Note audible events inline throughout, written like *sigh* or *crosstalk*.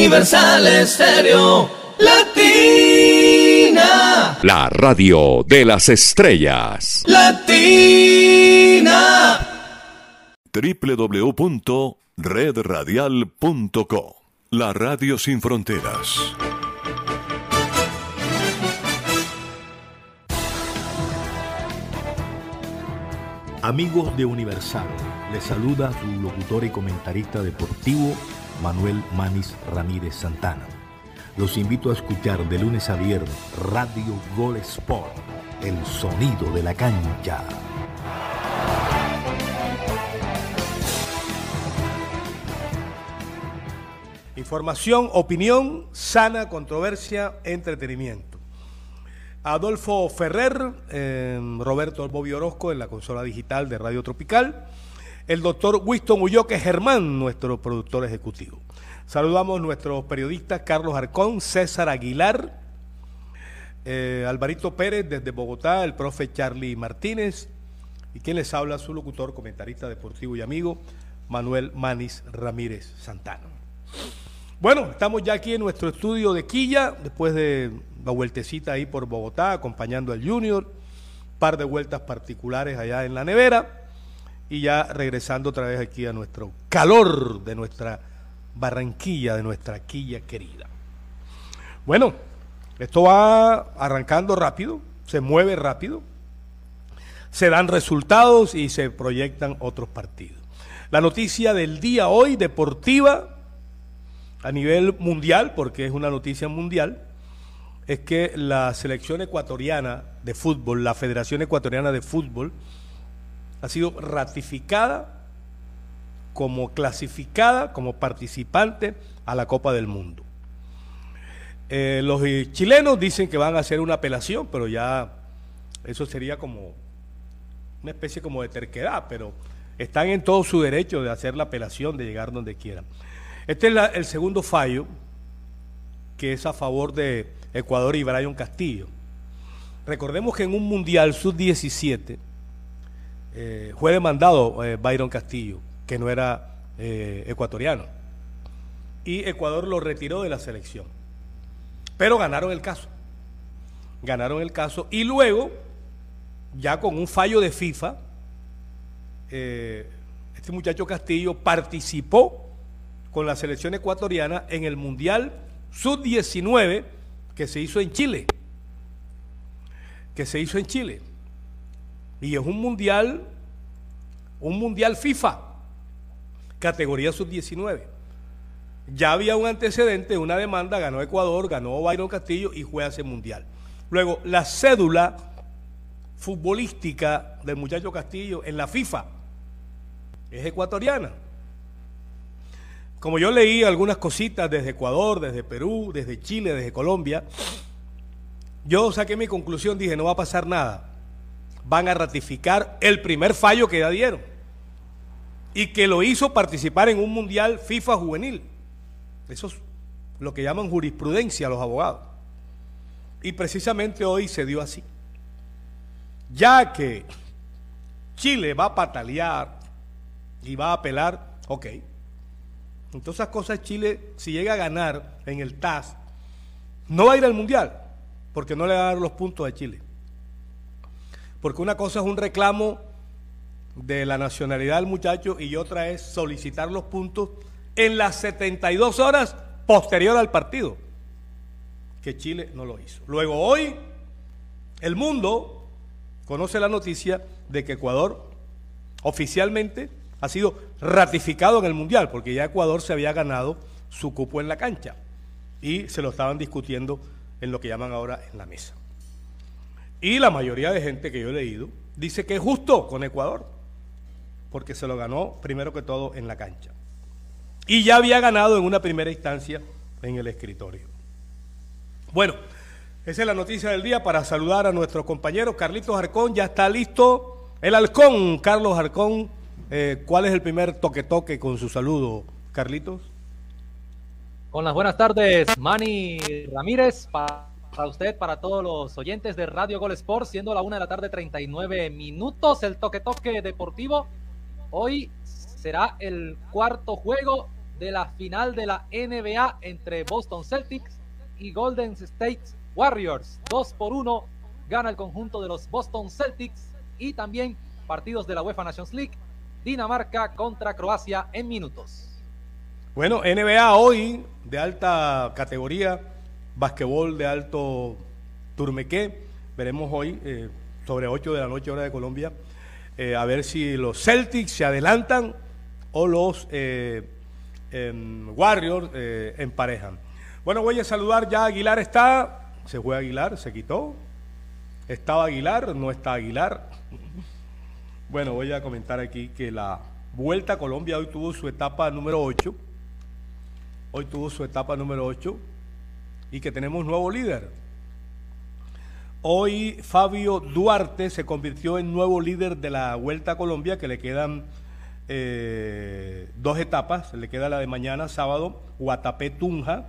Universal Estéreo Latina. La radio de las estrellas. Latina. www.redradial.co La radio sin fronteras. Amigos de Universal, les saluda su locutor y comentarista deportivo Manuel Manis Ramírez Santana. Los invito a escuchar de lunes a viernes Radio Gol Sport, el sonido de la cancha. Información, opinión, sana, controversia, entretenimiento. Adolfo Ferrer, eh, Roberto Bobby Orozco en la consola digital de Radio Tropical, el doctor Winston Ulloque Germán, nuestro productor ejecutivo. Saludamos a nuestros periodistas Carlos Arcón, César Aguilar, eh, Alvarito Pérez desde Bogotá, el profe Charlie Martínez y quien les habla, su locutor, comentarista deportivo y amigo, Manuel Manis Ramírez Santana. Bueno, estamos ya aquí en nuestro estudio de Quilla, después de la vueltecita ahí por Bogotá, acompañando al Junior, par de vueltas particulares allá en la nevera, y ya regresando otra vez aquí a nuestro calor de nuestra Barranquilla, de nuestra Quilla querida. Bueno, esto va arrancando rápido, se mueve rápido, se dan resultados y se proyectan otros partidos. La noticia del día hoy, deportiva, a nivel mundial, porque es una noticia mundial, es que la selección ecuatoriana de fútbol, la Federación Ecuatoriana de Fútbol, ha sido ratificada como clasificada, como participante a la Copa del Mundo. Eh, los chilenos dicen que van a hacer una apelación, pero ya eso sería como una especie como de terquedad, pero están en todo su derecho de hacer la apelación, de llegar donde quieran. Este es el segundo fallo que es a favor de Ecuador y Brian Castillo. Recordemos que en un Mundial Sub-17 eh, fue demandado eh, Byron Castillo, que no era eh, ecuatoriano. Y Ecuador lo retiró de la selección. Pero ganaron el caso. Ganaron el caso. Y luego, ya con un fallo de FIFA, este muchacho Castillo participó con la selección ecuatoriana en el Mundial Sub-19 que se hizo en Chile. Que se hizo en Chile. Y es un mundial, un mundial FIFA, categoría Sub-19. Ya había un antecedente, una demanda, ganó Ecuador, ganó Byron Castillo y fue a ese mundial. Luego, la cédula futbolística del muchacho Castillo en la FIFA es ecuatoriana. Como yo leí algunas cositas desde Ecuador, desde Perú, desde Chile, desde Colombia, yo saqué mi conclusión, dije, no va a pasar nada. Van a ratificar el primer fallo que ya dieron y que lo hizo participar en un mundial FIFA juvenil. Eso es lo que llaman jurisprudencia los abogados. Y precisamente hoy se dio así. Ya que Chile va a patalear y va a apelar, ok, entonces, esas cosas Chile, si llega a ganar en el TAS, no va a ir al Mundial, porque no le va a dar los puntos a Chile. Porque una cosa es un reclamo de la nacionalidad del muchacho y otra es solicitar los puntos en las 72 horas posterior al partido, que Chile no lo hizo. Luego hoy, el mundo conoce la noticia de que Ecuador oficialmente ha sido ratificado en el Mundial, porque ya Ecuador se había ganado su cupo en la cancha y se lo estaban discutiendo en lo que llaman ahora en la mesa. Y la mayoría de gente que yo he leído dice que es justo con Ecuador, porque se lo ganó primero que todo en la cancha. Y ya había ganado en una primera instancia en el escritorio. Bueno, esa es la noticia del día para saludar a nuestros compañeros. Carlitos Arcón ya está listo. El halcón, Carlos Arcón, eh, ¿Cuál es el primer toque-toque con su saludo, Carlitos? Con las buenas tardes, Manny Ramírez, usted, para todos los oyentes de Radio Gol Sport, siendo la una de la tarde, 39 minutos, el toque-toque deportivo. Hoy será el cuarto juego de la final de la NBA entre Boston Celtics y Golden State Warriors. Dos por uno gana el conjunto de los Boston Celtics y también partidos de la UEFA Nations League, Dinamarca contra Croacia en minutos. Bueno, NBA hoy de alta categoría, basquetbol de alto turmequé. Veremos hoy eh, sobre 8 de la noche hora de Colombia eh, a ver si los Celtics se adelantan o los eh, em, Warriors emparejan. Bueno, voy a saludar ya Aguilar está, se fue Aguilar, se quitó. Estaba Aguilar, no está Aguilar. Bueno, voy a comentar aquí que la Vuelta a Colombia hoy tuvo su etapa número 8 hoy tuvo su etapa número 8 y que tenemos nuevo líder. Hoy Fabio Duarte se convirtió en nuevo líder de la Vuelta a Colombia, que le quedan eh, dos etapas, le queda la de mañana, sábado, Guatapé-Tunja,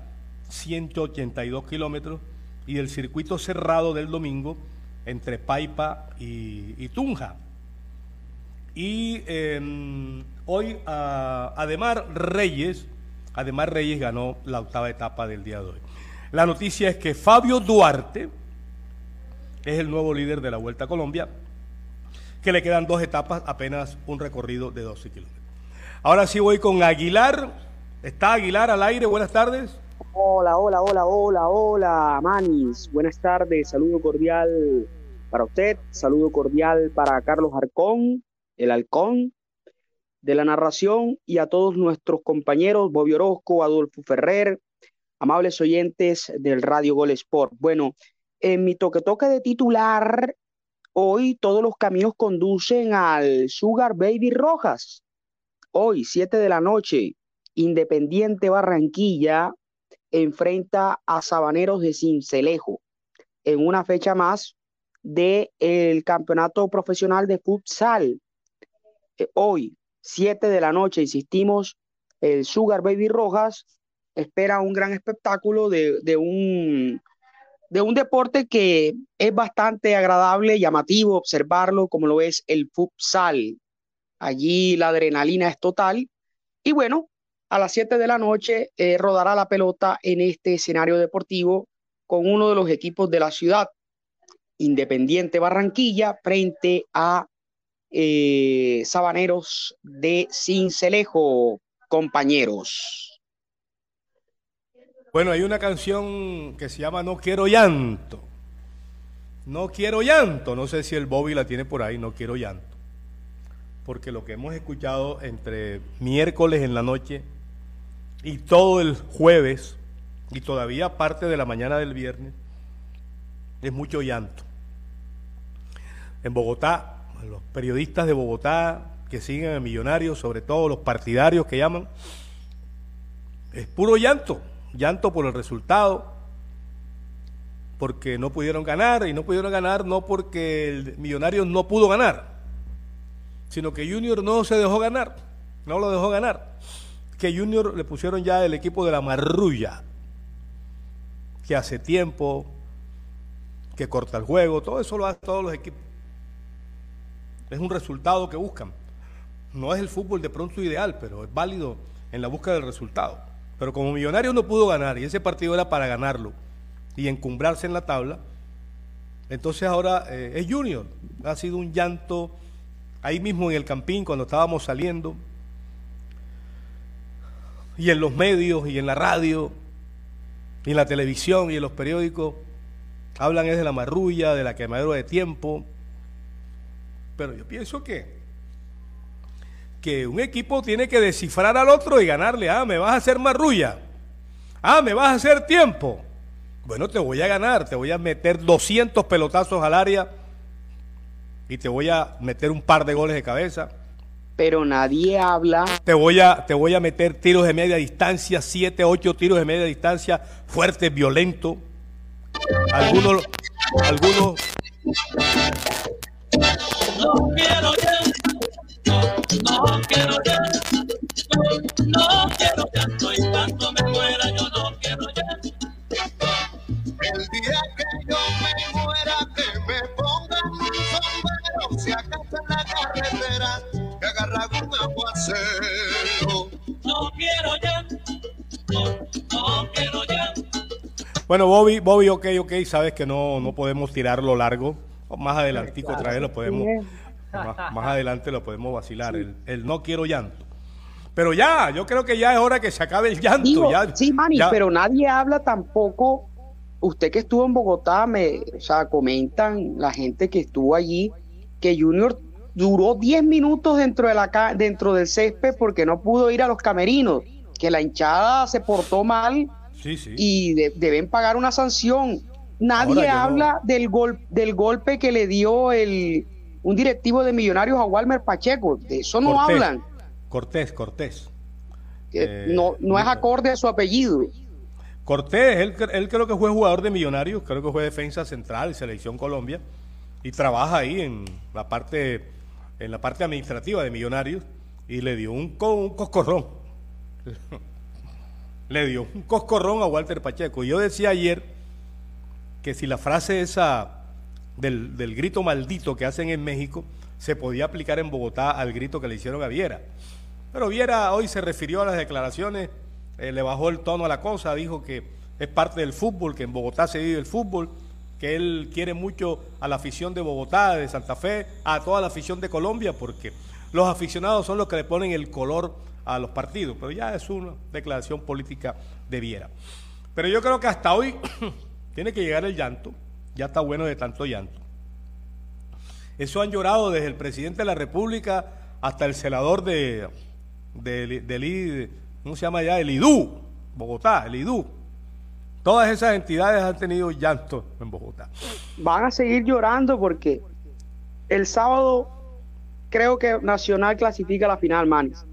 182 kilómetros, y el circuito cerrado del domingo entre Paipa y, Tunja. Y em, hoy a Ademar Reyes, Además, Reyes ganó la octava etapa del día de hoy. La noticia es que Fabio Duarte es el nuevo líder de la Vuelta a Colombia, que le quedan dos etapas, apenas un recorrido de 12 kilómetros. Ahora sí voy con Aguilar. ¿Está Aguilar al aire? Buenas tardes. Hola, hola, hola, hola, hola, Manis. Buenas tardes, saludo cordial para usted, saludo cordial para Carlos Arcón, el halcón, de la narración y a todos nuestros compañeros, Bobby Orozco, Adolfo Ferrer, amables oyentes del Radio Gol Sport. Bueno, en mi toque toque de titular, hoy todos los caminos conducen al Sugar Baby Rojas. Hoy, 7 de la noche, Independiente Barranquilla enfrenta a Sabaneros de Cincelejo en una fecha más del el campeonato profesional de futsal. Eh, hoy, 7 de la noche, insistimos, el Sugar Baby Rojas espera un gran espectáculo de, un, de un deporte que es bastante agradable, llamativo observarlo, como lo es el futsal. Allí la adrenalina es total. Y bueno, a las 7 de la noche eh, rodará la pelota en este escenario deportivo con uno de los equipos de la ciudad, Independiente Barranquilla, frente a eh, Sabaneros de Cincelejo, compañeros. Bueno, hay una canción que se llama No quiero llanto. No quiero llanto. No sé si el Bobby la tiene por ahí, no quiero llanto. Porque lo que hemos escuchado entre miércoles en la noche y todo el jueves y todavía parte de la mañana del viernes es mucho llanto. En Bogotá los periodistas de Bogotá que siguen a Millonarios, sobre todo los partidarios que llaman, es puro llanto, llanto por el resultado, porque no pudieron ganar, y no pudieron ganar no porque el Millonarios no pudo ganar, sino que Junior no se dejó ganar, no lo dejó ganar, que Junior le pusieron ya el equipo de la marrulla, que hace tiempo, que corta el juego, todo eso lo hacen todos los equipos es un resultado que buscan. No es el fútbol de pronto ideal, pero es válido en la búsqueda del resultado. Pero como Millonario no pudo ganar y ese partido era para ganarlo y encumbrarse en la tabla, entonces ahora eh, es Junior. Ha sido un llanto ahí mismo en el campín cuando estábamos saliendo y en los medios y en la radio y en la televisión y en los periódicos hablan es de la marrulla, de la quemadura de tiempo, pero yo pienso que, que un equipo tiene que descifrar al otro y ganarle. Ah, me vas a hacer marrulla. Ah, me vas a hacer tiempo. Bueno, te voy a ganar, te voy a meter 200 pelotazos al área y te voy a meter un par de goles de cabeza. Pero nadie habla. Te voy a, te voy a meter tiros de media distancia, 7, 8 tiros de media distancia, fuertes, violentos. Algunos, algunos no quiero no quiero llanto, no quiero llanto y cuando me muera yo no quiero llanto. El día que yo me muera que me pongan un sombrero, se acata la carretera, que agarra un aguacero. No quiero llanto, no, no quiero llanto. Bueno, Bobby, Bobby, ok, ok, sabes que no, no podemos tirarlo largo. Más adelantico claro, otra vez lo podemos más, más adelante lo podemos vacilar. El, el no quiero llanto. Pero ya, yo creo que ya es hora que se acabe el llanto. Digo, ya, sí, ya- pero nadie habla tampoco. Usted que estuvo en Bogotá, me, o sea, comentan la gente que estuvo allí que Junior duró 10 minutos dentro, de la, dentro del césped porque no pudo ir a los camerinos, que la hinchada se portó mal Sí, sí. y de- deben pagar una sanción. Nadie Ahora, yo no- habla del, gol, del golpe que le dio el, un directivo de Millonarios a Walmer Pacheco. De eso no Cortés, hablan. Cortés, Cortés. que Eh, no, no es acorde a su apellido. Cortés, él, él creo que fue jugador de Millonarios, creo que fue defensa central, selección Colombia, y trabaja ahí en la parte, en la parte administrativa de Millonarios, y le dio un, un coscorrón. *laughs* le dio un coscorrón a Walter Pacheco. Y yo decía ayer que si la frase esa del, del grito maldito que hacen en México se podía aplicar en Bogotá al grito que le hicieron a Viera. Pero Viera hoy se refirió a las declaraciones, eh, le bajó el tono a la cosa, dijo que es parte del fútbol, que en Bogotá se vive el fútbol, que él quiere mucho a la afición de Bogotá, de Santa Fe, a toda la afición de Colombia, porque los aficionados son los que le ponen el color a los partidos. Pero ya es una declaración política de Viera. Pero yo creo que hasta hoy *coughs* tiene que llegar el llanto, ya está bueno de tanto llanto. Eso han llorado desde el presidente de la República hasta el celador de, de, del I- ¿cómo se llama allá? El IDU, Bogotá, el IDU. Todas esas entidades han tenido llanto en Bogotá. van a seguir llorando porque el sábado creo que Nacional clasifica la final, Manis.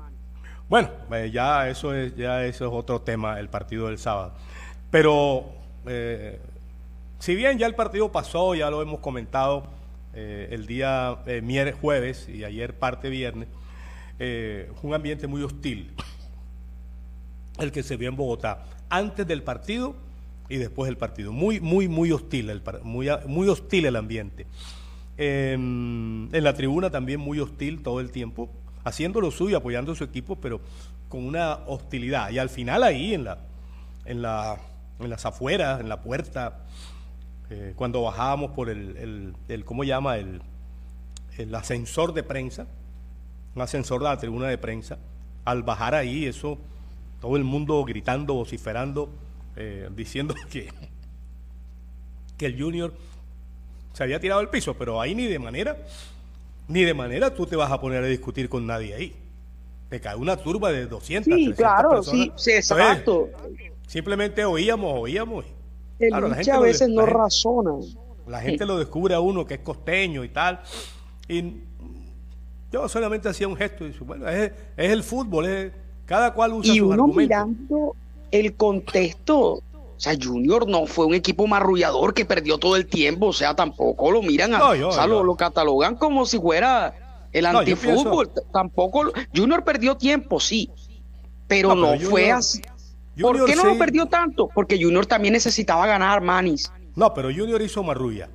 Bueno, eh, ya eso es ya eso es otro tema, el partido del sábado. Pero eh, si bien ya el partido pasó, ya lo hemos comentado eh, el día eh, mier- jueves y ayer parte viernes, eh, un ambiente muy hostil el que se vio en Bogotá antes del partido y después del partido. Muy, muy, muy hostil el, muy, muy hostil el ambiente. Eh, en la tribuna también muy hostil todo el tiempo, haciendo lo suyo, apoyando a su equipo, pero con una hostilidad. Y al final ahí, en las afueras, en la puerta, eh, cuando bajábamos por el, el, el- ¿cómo llama? El, el ascensor de prensa, un ascensor de la tribuna de prensa, al bajar ahí, eso, todo el mundo gritando, vociferando, eh, diciendo *laughs* que, que el Junior se había tirado al piso, pero ahí ni de manera, ni de manera tú te vas a poner a discutir con nadie ahí. Te cae una turba de 200, Sí, 300 claro, personas. sí, sí, Entonces, exacto. simplemente oíamos, oíamos. El Claro, hincha a lo- veces la no gente- razona. La gente lo descubre a uno que es costeño y tal. Y yo solamente hacía un gesto y dice, bueno, es, es el fútbol, es, cada cual usa Y sus uno argumentos. mirando el contexto, o sea, Junior no fue un equipo marrullador que perdió todo el tiempo, o sea, tampoco lo miran, a- No, yo- o sea, Lo, lo catalogan como si fuera el No, antifútbol. Tampoco, Junior perdió tiempo, sí, pero No, no, pero fue Junior-. ¿Por Junior qué no sí- lo perdió tanto? Porque Junior también necesitaba ganar, Manis. No, pero Junior hizo marrulla.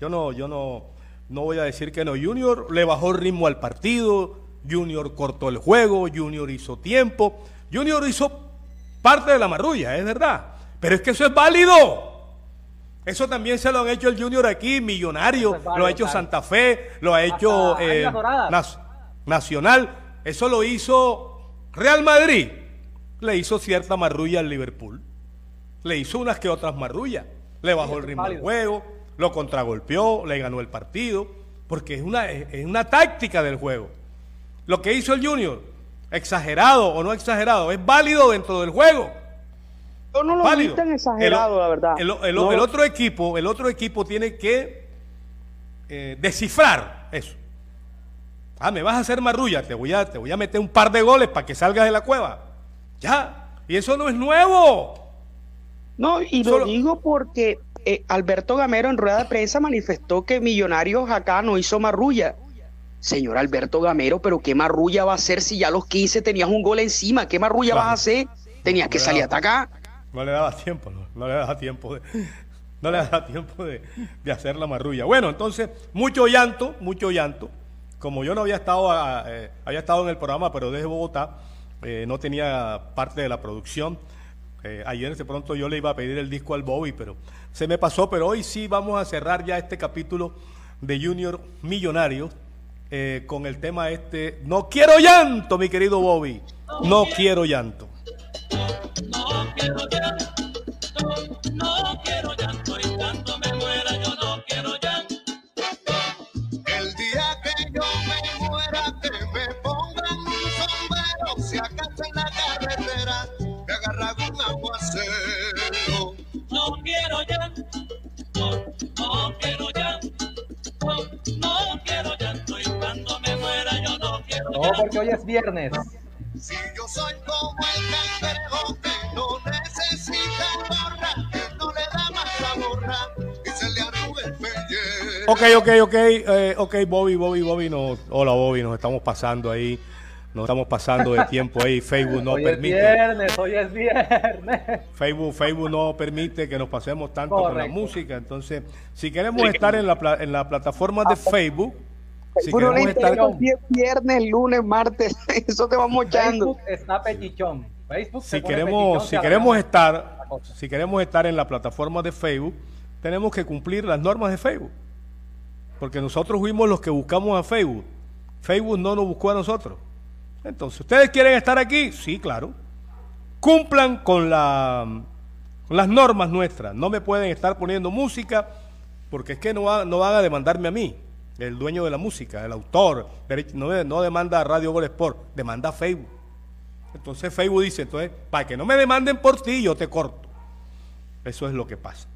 Yo no, yo no, no voy a decir que no. Junior le bajó el ritmo al partido, Junior cortó el juego, Junior hizo tiempo, Junior hizo parte de la marrulla, es verdad. Pero es que eso es válido. Eso también se lo han hecho el Junior aquí, Millonario, Eso es válido, lo ha hecho claro. Santa Fe, lo ha hecho eh, Nacional, eso lo hizo Real Madrid, le hizo cierta marrulla al Liverpool, le hizo unas que otras marrullas, le bajó el ritmo del juego, lo contragolpeó, le ganó el partido, porque es una, es una táctica del juego. Lo que hizo el Junior, exagerado o no exagerado, es válido dentro del juego. Yo no lo vi válido. tan exagerado, El la verdad. El, No otro equipo, el otro equipo tiene que eh, descifrar eso. Ah, me vas a hacer marrulla, te voy a, te voy a meter un par de goles para que salgas de la cueva. Ya, y eso no es nuevo. No, y Solo- lo digo porque eh, Alberto Gamero en rueda de prensa manifestó que Millonarios acá no hizo marrulla. Señor Alberto Gamero, pero ¿qué marrulla va a hacer si ya a los 15 tenías un gol encima? ¿Qué marrulla Claro. vas a hacer? Tenías que salir a atacar. No le daba tiempo, no, no le daba tiempo de, *laughs* no le daba tiempo de, de hacer la marrulla. Bueno, entonces, mucho llanto, mucho llanto. Como yo no había estado, a- eh, había estado en el programa, pero desde Bogotá, eh, no tenía parte de la producción. Eh, ayer de pronto yo le iba a pedir el disco al Bobby, pero se me pasó. Pero hoy sí vamos a cerrar ya este capítulo de Junior Millonario eh, con el tema este. No quiero llanto, mi querido Bobby. No quiero llanto. No quiero llanto, no quiero llanto no porque hoy es viernes. Si yo soy como el cangrejo que no necesita gorra, que no le da más la borra y se le arruga el pellejo. Ok, ok, ok, eh, ok, Bobby, Bobby, Bobby, no, hola Bobby, nos estamos pasando ahí, nos estamos pasando de tiempo ahí, Facebook no *laughs* hoy es permite, viernes, hoy es viernes. Facebook, Facebook no permite que nos pasemos tanto con la música, entonces, si queremos estar en la, pla- en la plataforma de Facebook, si interesa si es viernes, lunes, martes, *laughs* eso te va mochando. Facebook está pechichón. Facebook se si pone queremos, si estar, si queremos estar en la plataforma de Facebook, tenemos que cumplir las normas de Facebook, porque nosotros fuimos los que buscamos a Facebook, Facebook no nos buscó a nosotros. Entonces, ¿ustedes quieren estar aquí? Sí, claro. Cumplan con, la, con las normas nuestras. No me pueden estar poniendo música porque es que no, va- no van a demandarme a mí, el dueño de la música, el autor. No, no demanda a Radio Gol Sport, demanda a Facebook. Entonces Facebook dice, entonces, para que no me demanden por ti, yo te corto. Eso es lo que pasa.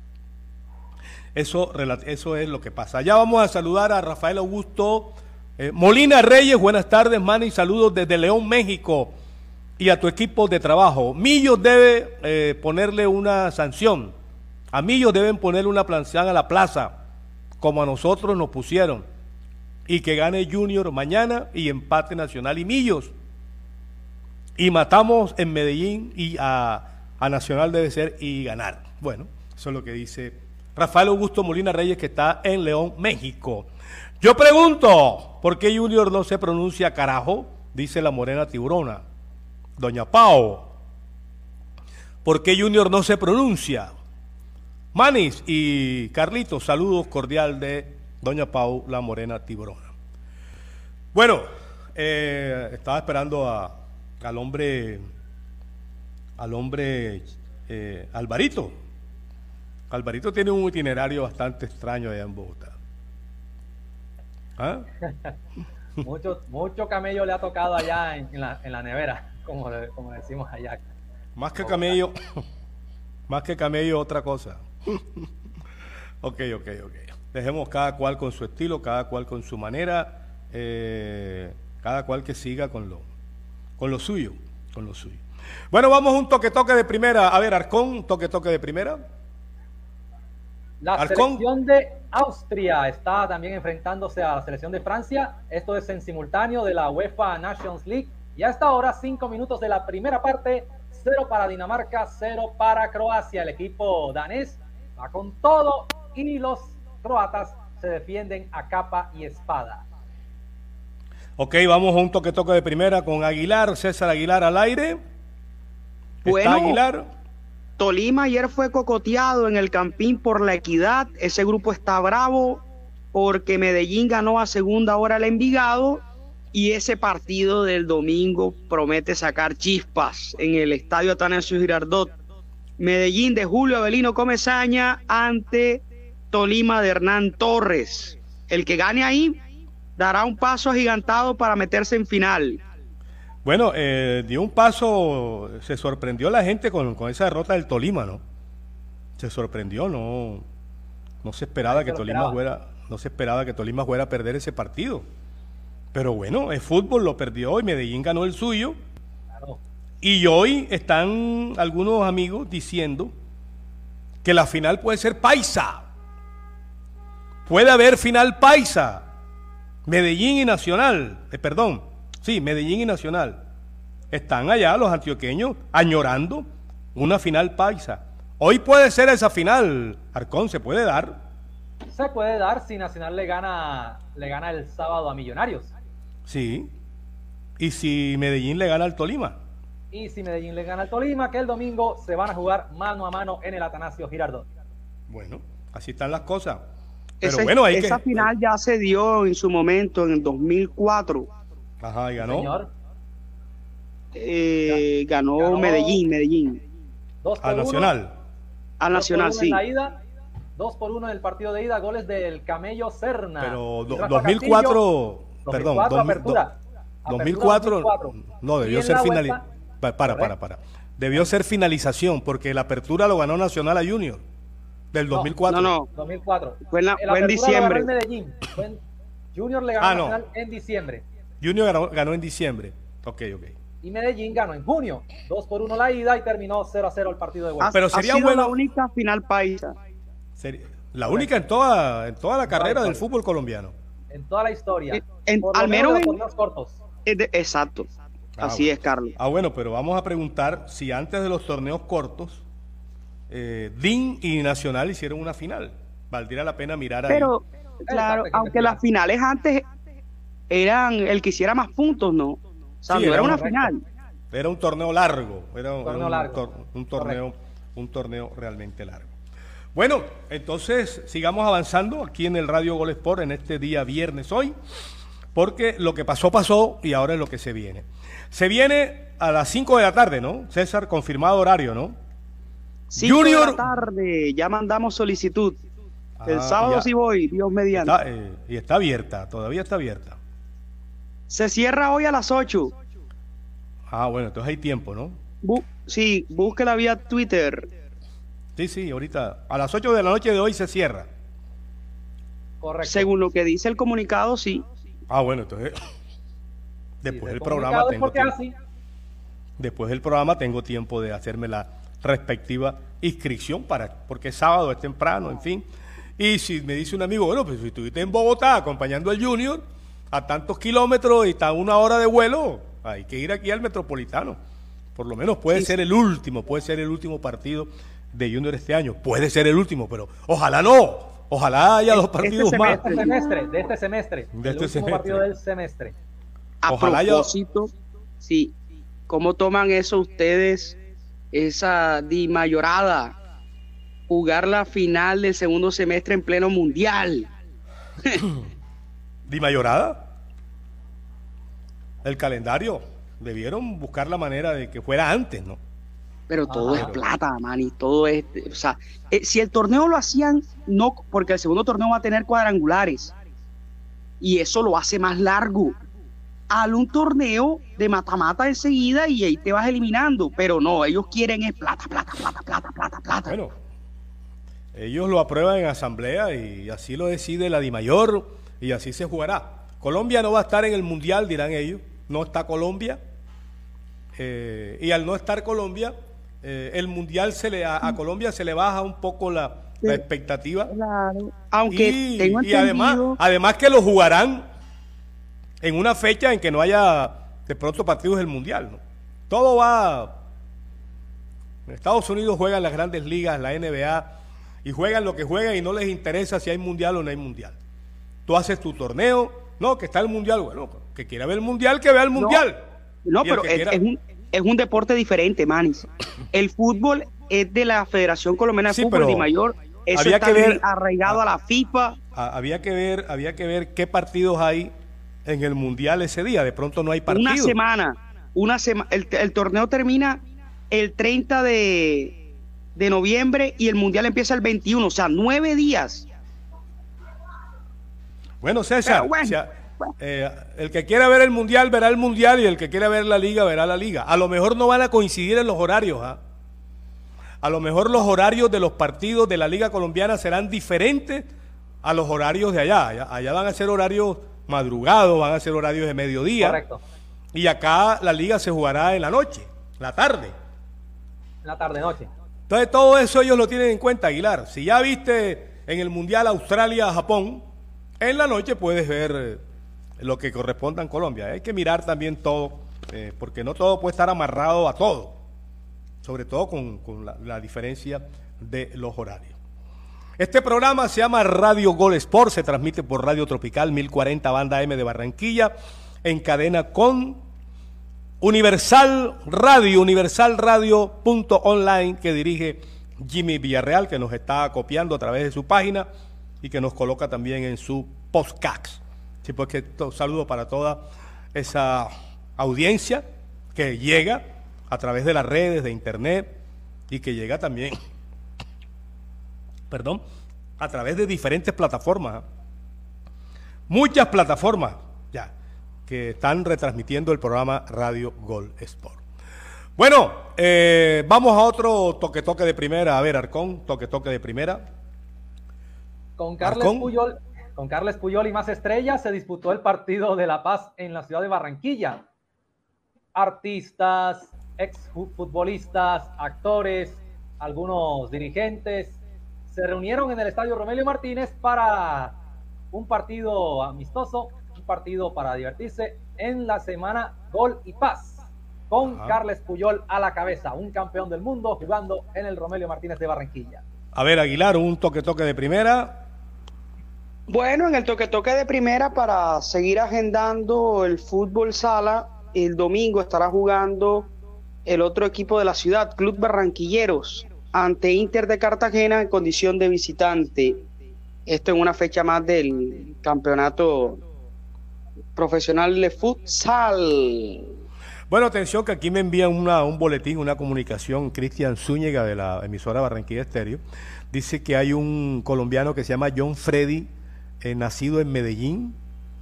Eso, eso es lo que pasa. Ya vamos a saludar a Rafael Augusto eh, Molina Reyes. Buenas tardes, Manny. Saludos desde León, México. Y a tu equipo de trabajo. Millos debe eh, ponerle una sanción. A Millos deben ponerle una planción a la plaza, como a nosotros nos pusieron. Y que gane Junior mañana y empate Nacional y Millos y matamos en Medellín y a, Nacional debe ser y ganar. Bueno, eso es lo que dice Rafael Augusto Molina Reyes que está en León, México. Yo pregunto, ¿por qué Junior no se pronuncia carajo? Dice la morena tiburona. Doña Pau. ¿Por qué Junior no se pronuncia? Manis y Carlitos, saludos cordial de Doña Pau, la morena tiburona. Bueno, eh, estaba esperando a, al hombre, al hombre eh, Alvarito. Alvarito tiene un itinerario bastante extraño allá en Bogotá. ¿Ah? *laughs* Mucho, mucho camello le ha tocado allá en, en la, en la nevera, como, le- como decimos allá. Más que camello, *coughs* más que camello, otra cosa. *laughs* ok, ok, ok. Dejemos cada cual con su estilo, cada cual con su manera, eh, cada cual que siga con lo, con lo suyo, con lo suyo. Bueno, vamos a un toque toque de primera. A ver, Arcón, toque toque de primera. La Arcón. selección de Austria está también enfrentándose a la selección de Francia. Esto es en simultáneo de la UEFA Nations League. Y a esta hora, cinco minutos de la primera parte, cero para Dinamarca, cero para Croacia. El equipo danés va con todo y los croatas se defienden a capa y espada. Ok, vamos a un toque toque de primera con Aguilar, César Aguilar al aire. Está Bueno. Aguilar. Tolima ayer fue cocoteado en el Campín por la equidad. Ese grupo está bravo porque Medellín ganó a segunda hora al Envigado y ese partido del domingo promete sacar chispas en el estadio Atanasio Girardot. Medellín de Julio Avelino Comezaña ante Tolima de Hernán Torres. El que gane ahí dará un paso agigantado para meterse en final. Bueno, eh, dio un paso, se sorprendió la gente con, con esa derrota del Tolima, ¿no? Se sorprendió, no, no se esperaba que Tolima esperaba. fuera, no se esperaba que Tolima fuera a perder ese partido. Pero bueno, es fútbol, lo perdió y Medellín ganó el suyo. Y hoy están algunos amigos diciendo que la final puede ser paisa. Puede haber final paisa. Medellín y Nacional, eh, perdón, sí, Medellín y Nacional. Están allá los antioqueños añorando una final paisa. Hoy puede ser esa final, Arcón, se puede dar. Se puede dar si Nacional le gana, le gana el sábado a Millonarios. Sí. Y si Medellín le gana al Tolima. Y si Medellín le gana al Tolima, que el domingo se van a jugar mano a mano en el Atanasio Girardot. Bueno, así están las cosas. Pero Ese- bueno, hay esa que... final ya se dio en su momento, en el 2004. Ajá, y ganó. Señor, Eh, ganó, Ganó- Medellín, Medellín. dos por Al uno. Nacional. Al Dos Nacional, uno sí. En la ida, 2 por 1 en el partido de ida, goles del Camello Serna. Pero do- Rafa 2004, Castillo, perdón, 2004, dos mil- apertura. do- Apertura 2004, 2004. no, debió ser la Para, para, para. Debió ser finalización, porque la apertura lo ganó Nacional a Junior del No, 2004. No, no, 2004. Fue la- fue en diciembre. el Medellín. Fue en- Junior le ganó Ah, no. Nacional en diciembre. Junior ganó, ganó en diciembre. Ok, ok. Y Medellín ganó en junio. 2 por 1 la ida y terminó 0 a 0 el partido de Ha, vuelta. Pero ha sería sido bueno- la única final paisa. Sería- La única en toda, en toda la carrera del fútbol colombiano. En toda la historia. En- en- Por lo al menos en- cortos. De- exacto. Ah, Así bueno. es, Carlos. Ah, bueno, pero vamos a preguntar si antes de los torneos cortos, eh, DIN y Nacional hicieron una final. Valdría la pena mirar ahí. Pero, claro, aunque las finales antes eran el que hiciera más puntos, ¿no? O sea, Sí, no era era una correcto. final. Era un torneo largo, era un, Torneo un largo. tor- un torneo, un torneo realmente largo. Bueno, entonces sigamos avanzando aquí en el Radio Gol Sport en este día viernes hoy, porque lo que pasó pasó y ahora es lo que se viene. Se viene a las 5 de la tarde, ¿no? César, confirmado horario, ¿no? Cinco Junior- de la tarde, ya mandamos solicitud. el Ah, sábado ya. sí voy, Dios mediante. Está, eh, y está abierta, todavía está abierta. Se cierra hoy a las 8. Ah, bueno, entonces hay tiempo, ¿no? Bu- sí, búsquela vía Twitter. Sí, sí, ahorita a las 8 de la noche de hoy se cierra. Correcto. Según lo que dice el comunicado, sí. Ah, bueno, entonces Sí, después el del programa tengo tiempo. así. Después del programa tengo tiempo de hacerme la respectiva inscripción para porque es sábado, es temprano, en fin. Y si me dice un amigo, bueno, pues si estuviste en Bogotá acompañando al Junior a tantos kilómetros y está a una hora de vuelo, hay que ir aquí al Metropolitano. Por lo menos puede Sí, ser el último, puede ser el último partido de Junior este año. Puede ser el último, pero ojalá no. Ojalá haya dos Este partidos De más. este semestre, de este semestre. De el este último semestre. partido del semestre. A Ojalá yo- propósito, sí. ¿Cómo toman eso ustedes? Esa dimayorada. Jugar la final del segundo semestre en pleno mundial. *laughs* Di Mayorada. El calendario. Debieron buscar la manera de que fuera antes, ¿no? Pero todo Ajá. es plata, man, y todo es, o sea, eh, si el torneo lo hacían, no, porque el segundo torneo va a tener cuadrangulares, y eso lo hace más largo. Al un torneo de mata-mata enseguida y ahí te vas eliminando, pero no, ellos quieren es plata, plata, plata, plata, plata, plata. Bueno, ellos lo aprueban en asamblea y así lo decide la DIMAYOR y así se jugará. Colombia no va a estar en el Mundial, dirán ellos. No está Colombia. Eh, y al no estar Colombia, eh, el Mundial se le, a, a Colombia se le baja un poco la, expectativa. Claro. Aunque y, tengo y además, además que lo jugarán en una fecha en que no haya de pronto partidos del Mundial. ¿no? Todo va... En Estados Unidos juegan las grandes ligas, la NBA, y juegan lo que juegan y no les interesa si hay Mundial o no hay Mundial. Tú haces tu torneo, no, que está el Mundial, bueno, que quiera ver el Mundial, que vea el Mundial. no, pero es, quiera- es un, es un deporte diferente, Manis. El fútbol es de la Federación Colombiana de Sí, Fútbol de Mayor. Eso había está que ver- arraigado a la FIFA. Había que ver, había que ver qué partidos hay en el Mundial ese día. De pronto no hay partidos. Una semana. Una sema- el, el torneo termina el 30 de, de noviembre y el mundial empieza el 21. O sea, nueve días. Bueno, César, bueno, o sea, eh, el que quiera ver el Mundial verá el Mundial y el que quiera ver la Liga verá la Liga. A lo mejor no van a coincidir en los horarios. ¿ah? A lo mejor los horarios de los partidos de la Liga Colombiana serán diferentes a los horarios de allá. Allá, allá van a ser horarios madrugados, van a ser horarios de mediodía. Correcto. Y acá la Liga se jugará en la noche, la tarde. La tarde-noche. Entonces todo eso ellos lo tienen en cuenta, Aguilar. Si ya viste en el Mundial Australia-Japón, en la noche puedes ver eh, lo que corresponda en Colombia. Hay que mirar también todo, eh, porque no todo puede estar amarrado a todo, sobre todo con, con la, la diferencia de los horarios. Este programa se llama Radio Gol Sport, se transmite por Radio Tropical 1040 Banda M de Barranquilla, en cadena con Universal Radio, universalradio.online que dirige Jimmy Villarreal, que nos está copiando a través de su página y que nos coloca también en su podcast. Sí, pues que saludo para toda esa audiencia que llega a través de las redes, de internet y que llega también, perdón, a través de diferentes plataformas. ¿ah? Muchas plataformas ya que están retransmitiendo el programa Radio Gol Sport. Bueno, eh, vamos a otro toque toque de primera. A ver, Arcón, toque toque de primera. Con Carles Arcón. Puyol, con Carles Puyol y más estrellas se disputó el partido de La Paz en la ciudad de Barranquilla. Artistas, exfutbolistas, actores, algunos dirigentes se reunieron en el estadio Romelio Martínez para un partido amistoso, un partido para divertirse en la semana Gol y Paz. Con Ajá. Carles Puyol a la cabeza, un campeón del mundo jugando en el Romelio Martínez de Barranquilla. A ver, Aguilar, un toque toque de primera. Bueno, en el toque toque de primera para seguir agendando el fútbol sala, el domingo estará jugando el otro equipo de la ciudad, Club Barranquilleros, ante Inter de Cartagena en condición de visitante. Esto en una fecha más del campeonato profesional de futsal. Bueno, atención que aquí me envían una- un boletín, una comunicación, Cristian Zúñiga de la emisora Barranquilla Estéreo. Dice que hay un colombiano que se llama John Freddy, eh, nacido en Medellín,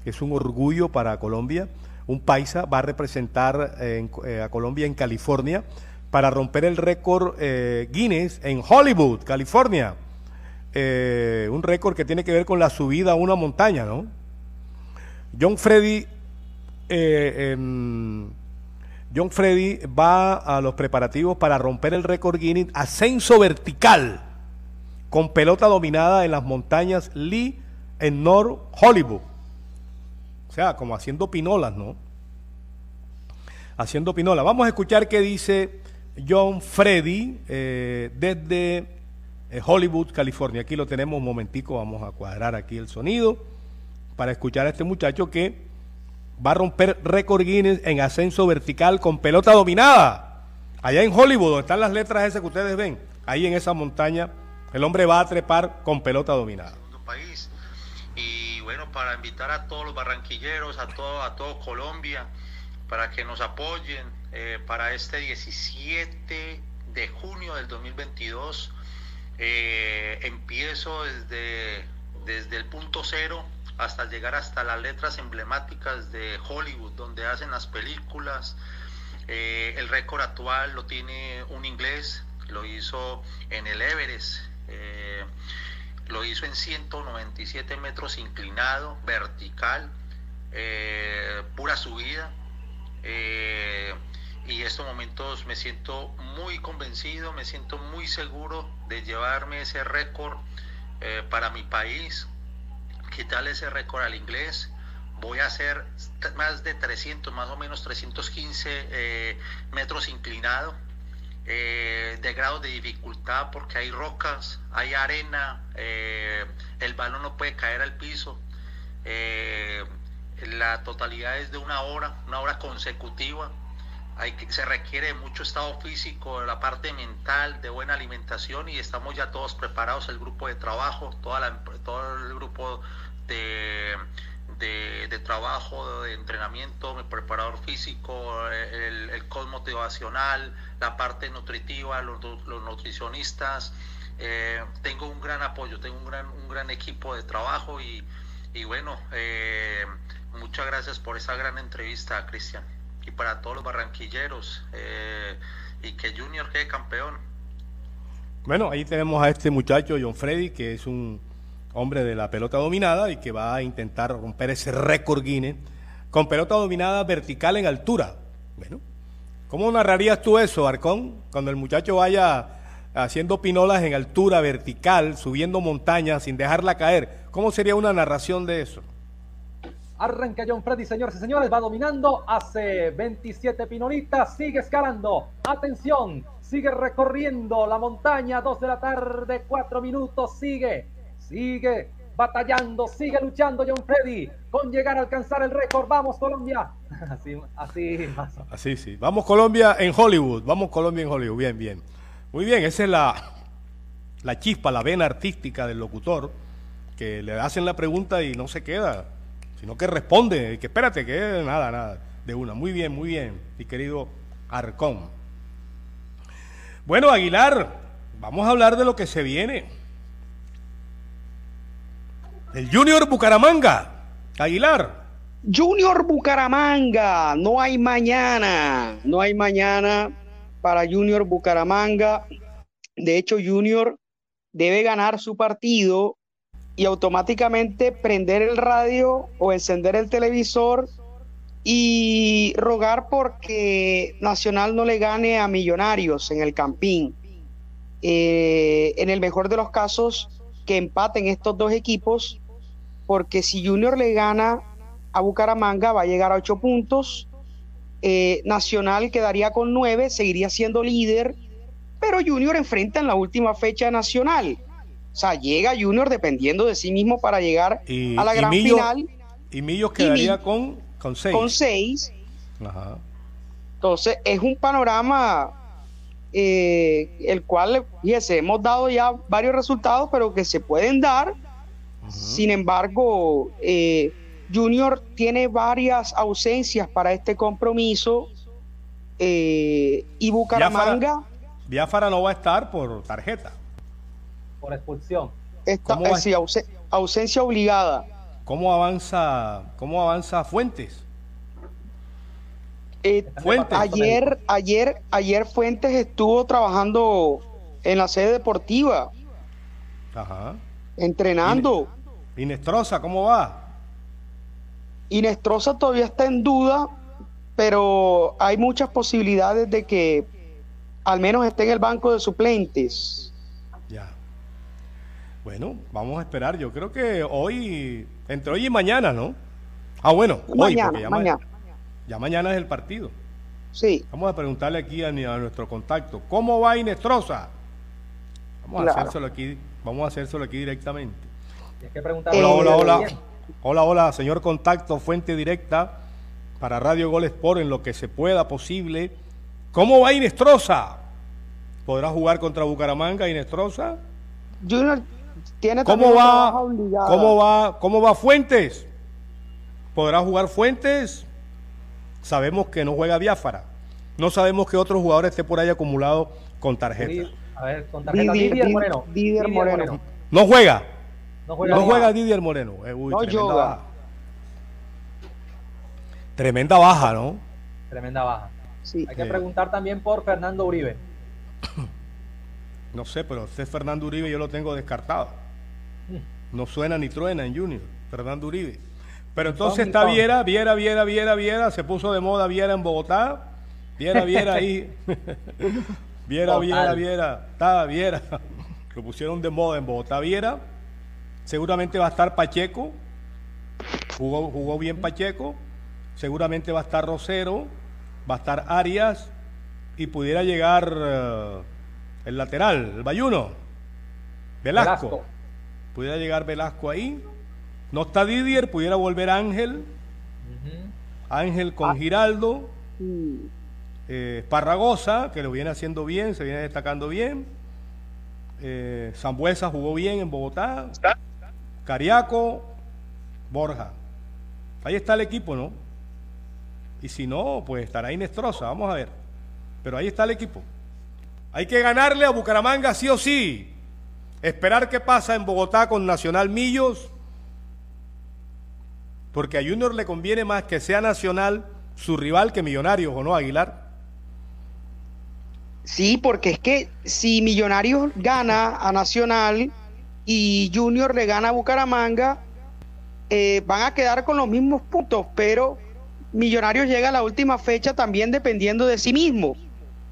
que es un orgullo para Colombia. Un paisa va a representar eh, eh, a Colombia en California para romper el récord eh, Guinness en Hollywood, California. Eh, un récord que tiene que ver con la subida a una montaña, ¿no? John Freddy eh, em, John Freddy va a los preparativos para romper el récord Guinness ascenso vertical con pelota dominada en las montañas Lee en North Hollywood. O sea, como haciendo pinolas, ¿no? Haciendo pinolas. Vamos a escuchar qué dice John Freddy eh, desde eh, Hollywood, California. Aquí lo tenemos un momentico, vamos a cuadrar aquí el sonido para escuchar a este muchacho que va a romper récord Guinness en ascenso vertical con pelota dominada. Allá en Hollywood, donde están las letras esas que ustedes ven, ahí en esa montaña, el hombre va a trepar con pelota dominada. Y bueno, para invitar a todos los barranquilleros, a todo Colombia, para que nos apoyen eh, para este 17 de junio del 2022. Eh, empiezo desde, desde el punto cero hasta llegar hasta las letras emblemáticas de Hollywood, donde hacen las películas. Eh, el récord actual lo tiene un inglés, lo hizo en el Everest. eh, lo hizo en 197 metros inclinado, vertical, pura subida. Eh, y en estos momentos me siento muy convencido, me siento muy seguro de llevarme ese récord eh, para mi país, quitarle ese récord al inglés. Voy a hacer más de 300, más o menos 315 eh, metros inclinado eh, de grados de dificultad porque hay rocas, hay arena, el balón no puede caer al piso. La totalidad es de una hora, una hora consecutiva. Hay que, se requiere de mucho estado físico, la parte mental, de buena alimentación y estamos ya todos preparados, el grupo de trabajo, toda la, todo el grupo de, de, de trabajo, de entrenamiento, mi preparador físico, el, el la parte nutritiva, los, los nutricionistas. Eh, tengo un gran apoyo, tengo un gran, un gran equipo de trabajo y, y bueno, eh, muchas gracias por esa gran entrevista, Cristian. Y para todos los barranquilleros, eh, y que Junior quede campeón. Bueno, ahí tenemos a este muchacho, John Freddy, que es un hombre de la pelota dominada y que va a intentar romper ese récord Guinness con pelota dominada vertical en altura. Bueno, ¿cómo narrarías tú eso, Arcón? Cuando el muchacho vaya haciendo pinolas en altura vertical, subiendo montañas sin dejarla caer. ¿Cómo sería una narración de eso? Arranca John Freddy, señores y señores, va dominando, hace 27 pinolitas, sigue escalando. Atención, sigue recorriendo la montaña, 2 de la tarde, 4 minutos, sigue, sigue batallando, sigue luchando John Freddy con llegar a alcanzar el récord. Vamos Colombia, *laughs* Así, así. Así, sí. Vamos Colombia en Hollywood. Vamos Colombia en Hollywood. Bien, bien. Muy bien, esa es la, la chispa, la vena artística del locutor, que le hacen la pregunta y no se queda, sino que responde, que espérate, que nada, nada, de una. Muy bien, muy bien, mi querido Arcón. Bueno, Aguilar, vamos a hablar de lo que se viene. El Junior Bucaramanga. Aguilar. Junior Bucaramanga, no hay mañana, no hay mañana para Junior Bucaramanga. De hecho, Junior debe ganar su partido y automáticamente prender el radio o encender el televisor y rogar porque Nacional no le gane a Millonarios en el Campín. Eh, en el mejor de los casos, que empaten estos dos equipos, porque si Junior le gana a Bucaramanga va a llegar a ocho puntos. Eh, Nacional quedaría con nueve, seguiría siendo líder, pero Junior enfrenta en la última fecha Nacional. O sea, llega Junior dependiendo de sí mismo para llegar Y, a la y gran Millo- final Y Millos quedaría con, con seis. con seis. Ajá. Entonces, es un panorama eh, el cual, fíjese, hemos dado ya varios resultados, pero que se pueden dar. Sin embargo, eh, Junior tiene varias ausencias para este compromiso eh, y Bucaramanga Biafara no va a estar por tarjeta. Por expulsión. está ¿Cómo va? eh, sí, ause- ausencia obligada. ¿Cómo avanza, cómo avanza Fuentes? Eh, Fuentes. ayer, ayer, ayer Fuentes estuvo trabajando en la sede deportiva, Ajá. entrenando. Inestrosa, ¿cómo va? Inestrosa todavía está en duda, pero hay muchas posibilidades de que al menos esté en el banco de suplentes. Bueno, vamos a esperar. Yo creo que hoy, entre hoy y mañana, ¿no? Ah, bueno, hoy, mañana, porque ya, ma- mañana. ya mañana es el partido. Sí, Vamos a preguntarle aquí a, nuestro contacto, ¿cómo va Inestrosa? Vamos a hacérselo aquí, vamos a hacérselo aquí directamente. Que Eh, Hola, hola, hola. Hola, hola, señor contacto, fuente directa para Radio Gol Sport en lo que se pueda posible. ¿Cómo va Inestrosa? ¿Podrá jugar contra Bucaramanga Inestrosa? Junior tiene ¿Cómo va? ¿Cómo va? ¿Cómo va Fuentes? ¿Podrá jugar Fuentes? Sabemos que no juega Biafara. No sabemos que otro jugador esté por ahí acumulado con tarjeta. A ver, con tarjeta. Didier- Didier Di- Moreno. Didier Moreno. No juega. No juega. No juega Didier Moreno. Eh, uy, No tremenda juega. baja. Tremenda baja, ¿no? Tremenda baja. Sí. Hay que Eh. preguntar también por Fernando Uribe. *coughs* No sé, pero usted Fernando Uribe yo lo tengo descartado. No suena ni truena en Junior, Fernando Uribe. Pero entonces está. Viera, Viera, Viera, Viera, Viera, se puso de moda Viera en Bogotá. Viera, Viera ahí. *laughs* Viera. Viera, Viera. Está Viera. *laughs* Lo pusieron de moda en Bogotá. Viera. Seguramente va a estar Pacheco. Jugó, jugó bien Pacheco. Seguramente va a estar Rosero. Va a estar Arias. Y pudiera llegar eh, el lateral, el Bayuno. Velasco. Velasco. Pudiera llegar Velasco ahí. No está Didier, pudiera volver Ángel. Ángel con Ah. Giraldo. Mm, Eh, Parragosa, que lo viene haciendo bien, se viene destacando bien. Eh, Zambuesa jugó bien en Bogotá. Cariaco, Borja. Ahí está el equipo, ¿no? Y si no, pues estará Inestrosa, vamos a ver. Pero ahí está el equipo. Hay que ganarle a Bucaramanga sí o sí. Esperar qué pasa en Bogotá con Nacional Millos. Porque a Junior le conviene más que sea Nacional su rival que Millonarios, ¿o no, Aguilar? Sí, porque es que si Millonarios gana a Nacional y Junior le gana a Bucaramanga, eh, van a quedar con los mismos puntos, pero Millonarios llega a la última fecha también dependiendo de sí mismo.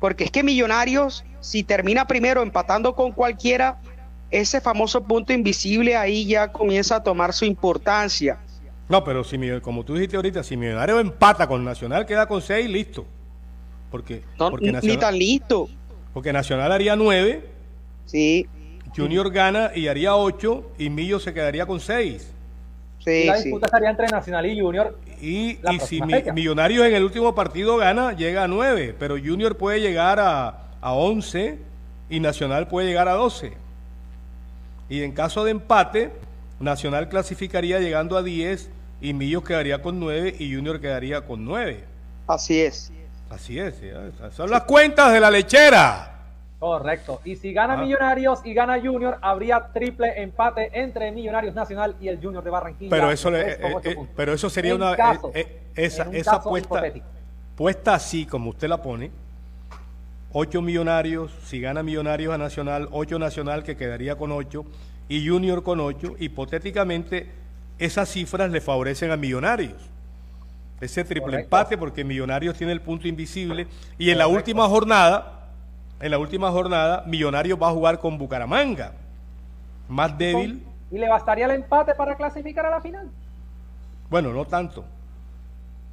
Porque es que Millonarios, si termina primero empatando con cualquiera, ese famoso punto invisible ahí ya comienza a tomar su importancia. No, pero si como tú dijiste ahorita, si Millonario empata con Nacional, queda con 6, listo. Porque, No, porque, ni Nacional, tan listo. porque Nacional haría 9, Sí, Junior gana y haría 8 y Millo se quedaría con 6. Sí, la sí. disputa estaría entre Nacional y Junior. Y, y si Mi-. Millonarios en el último partido gana, llega a 9, pero Junior puede llegar a, a 11 y Nacional puede llegar a 12. Y en caso de empate, Nacional clasificaría llegando a 10 y Millos quedaría con 9 y Junior quedaría con 9. Así es. Así es, esas son las cuentas de la lechera. Correcto. Y si gana Ah. Millonarios y gana Junior, habría triple empate entre Millonarios Nacional y el Junior de Barranquilla. Pero eso, le- eh, eh, puntos. pero eso sería En una caso- eh, eh, esa, en un esa hipotético. puesta así como usted la pone. 8 millonarios, si gana millonarios a Nacional, 8 Nacional que quedaría con 8 y Junior con 8, hipotéticamente esas cifras le favorecen a millonarios. Ese triple Correcto. empate porque Millonarios tiene el punto invisible y en la última jornada, en la última jornada Millonarios va a jugar con Bucaramanga. Más débil, ¿Y le bastaría el empate para clasificar a la final? bueno, no tanto.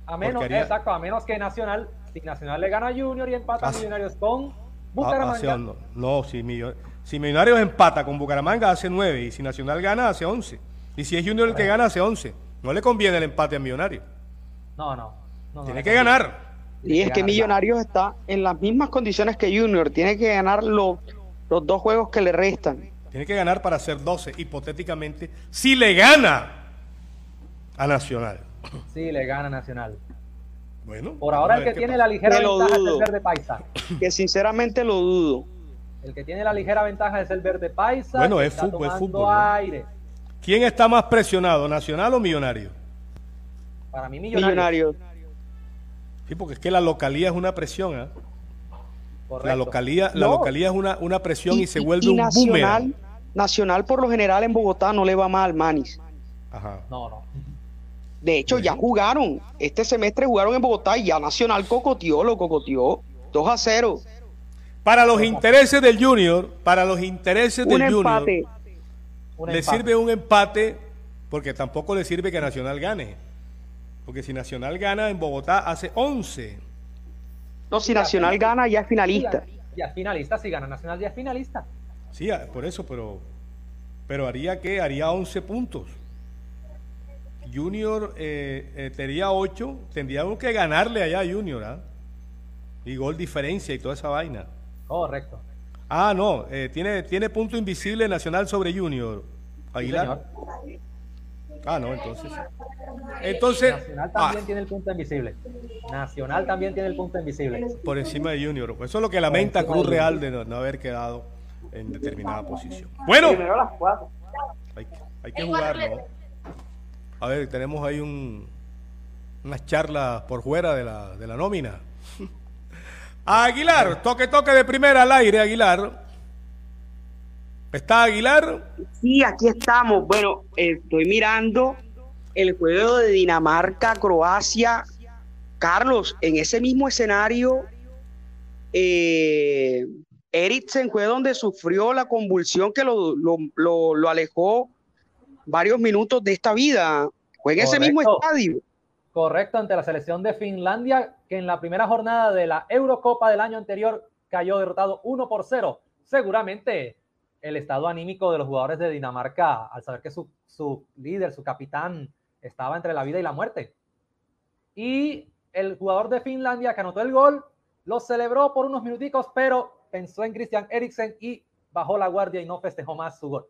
A menos, haría- exacto, a menos que Nacional, si Nacional le gana a Junior y empata a Millonarios con Ah, Bucaramanga. hace- no, no, si, si Millonarios empata con Bucaramanga hace 9 y si Nacional gana hace 11. Y si es Junior el que gana hace 11. No le conviene el empate a Millonarios. No, no. no, no, Tiene no, que ganar. Y es que. Millonarios está en las mismas condiciones que Junior. Tiene que ganar los, los dos juegos que le restan. Tiene que ganar para hacer 12, hipotéticamente, si le gana a Nacional. Sí, le gana Nacional. Bueno. Por ahora el que tiene pasa. la ligera ventaja es el verde paisa. *laughs* Que sinceramente lo dudo. El que tiene la ligera ventaja es el verde paisa. Bueno, es fútbol, aire. ¿Quién está más presionado, Nacional o Millonario? Para mí. Millonarios. Sí, porque es que la localía es una presión. ¿ah? Correcto. La localía, la localía es una, una presión y, se vuelve y un Nacional, boomerang. Nacional por lo general en Bogotá no le va mal, Manis. Ajá. No, no. De hecho, ya jugaron. Este semestre jugaron en Bogotá y ya Nacional cocoteó, lo cocoteó. 2 a 0. Para los intereses del Junior, para los intereses Un del Junior, empate. Le empate. sirve un empate porque tampoco le sirve que Nacional gane. Porque si Nacional gana en Bogotá hace 11. No, si Nacional gana, ya es finalista. ya es finalista. Si gana Nacional, ya es finalista. Sí, ah, por eso, pero pero haría que haría 11 puntos. Junior eh, eh, tendría 8, tendríamos que ganarle allá a Junior, ¿ah? Y gol diferencia y toda esa vaina. Correcto. Ah, no, eh, tiene, tiene punto invisible Nacional sobre Junior. Aguilar. ah, no, entonces. Entonces, Nacional ah, también tiene el punto invisible. Nacional también tiene el punto invisible. por encima de Junior. Eso es lo que lamenta Cruz Real de no, no haber quedado en determinada posición. Bueno, hay, que- hay que jugar, ¿no? A ver, tenemos ahí un, unas charlas por fuera de la, de la nómina. *laughs* Aguilar, toque, toque de primera al aire, Aguilar. ¿Está Aguilar? Sí, aquí estamos. Bueno, estoy mirando el juego de Dinamarca-Croacia. Carlos, en ese mismo escenario, eh, Eriksen fue donde sufrió la convulsión que lo- lo alejó varios minutos de esta vida. Fue en ese mismo estadio. Correcto, ante la selección de Finlandia, que en la primera jornada de la Eurocopa del año anterior cayó derrotado 1 por 0. Seguramente el estado anímico de los jugadores de Dinamarca, al saber que su, su líder, su capitán, estaba entre la vida y la muerte. Y el jugador de Finlandia que anotó el gol, lo celebró por unos minuticos, pero pensó en Christian Eriksen y bajó la guardia y no festejó más su gol.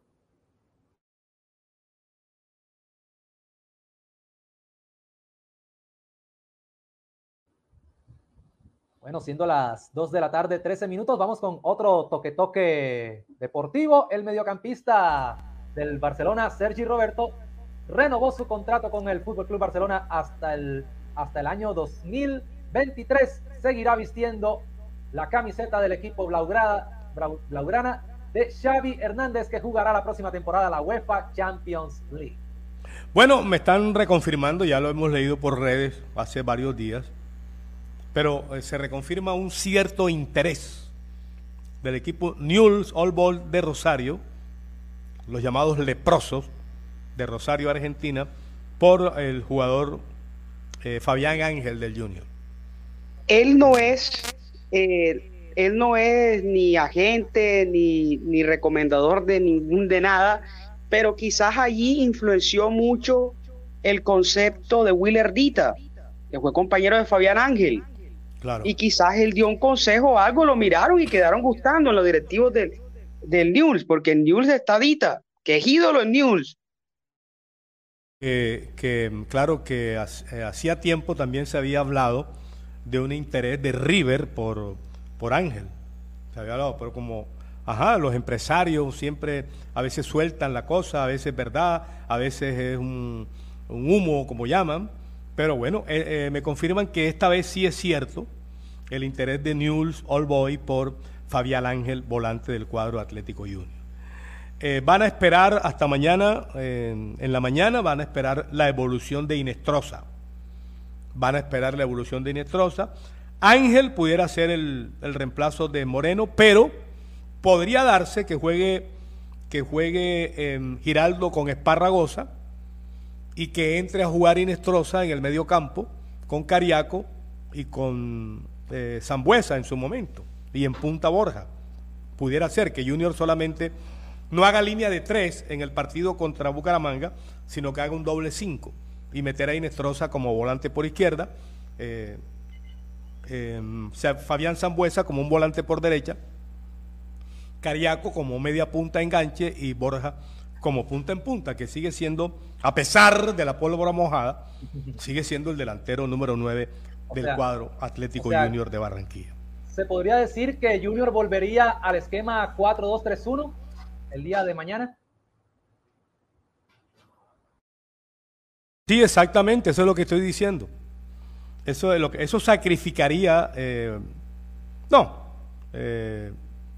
Bueno, siendo las 2 de la tarde, 13 minutos, vamos con otro toque-toque deportivo. El mediocampista del Barcelona, Sergi Roberto, renovó su contrato con el Fútbol Club Barcelona hasta el, hasta el año 2023. Seguirá vistiendo la camiseta del equipo Blaugrana, Blaugrana de Xavi Hernández, que jugará la próxima temporada la UEFA Champions League. Bueno, me están reconfirmando, ya lo hemos leído por redes hace varios días, pero eh, se reconfirma un cierto interés del equipo Newell's Old Boys de Rosario, los llamados leprosos de Rosario, Argentina, por el jugador eh, Fabián Ángel del Junior. Él no es, eh, él no es ni agente ni, ni recomendador de ningún de nada, pero quizás allí influenció mucho el concepto de Willer Dita, que fue compañero de Fabián Ángel. Claro. Y quizás él dio un consejo o algo, lo miraron y quedaron gustando en los directivos del, del News, porque en News está Dita, que es ídolo en News. Eh, que claro que eh, hacía tiempo también se había hablado de un interés de River por, por Ángel. Se había hablado, pero como, ajá, los empresarios siempre a veces sueltan la cosa, a veces es verdad, a veces es un, un humo, como llaman. Pero bueno, eh, eh, me confirman que esta vez sí es cierto el interés de News All Boy por Fabián Ángel, volante del cuadro Atlético Junior. Eh, van a esperar hasta mañana, en la mañana van a esperar la evolución de Inestrosa. Van a esperar la evolución de Inestrosa. Ángel pudiera ser el, el reemplazo de Moreno, pero podría darse que juegue, que juegue Giraldo con Esparragosa y que entre a jugar Inestrosa en el medio campo con Cariaco y con eh, en su momento y en Punta Borja. Pudiera ser que Junior solamente no haga línea de tres en el partido contra Bucaramanga, sino que haga un doble cinco y meter a Inestrosa como volante por izquierda, eh, em, Fabián Zambuesa como un volante por derecha, Cariaco como media punta enganche y Borja como punta en punta, que sigue siendo, a pesar de la pólvora mojada, *laughs* sigue siendo el delantero número 9 del cuadro Atlético Junior de Barranquilla. ¿Se podría decir que Junior volvería al esquema 4-2-3-1 el día de mañana? Sí, exactamente, eso es lo que estoy diciendo. Eso, es lo que, eso sacrificaría, eh, no, eh,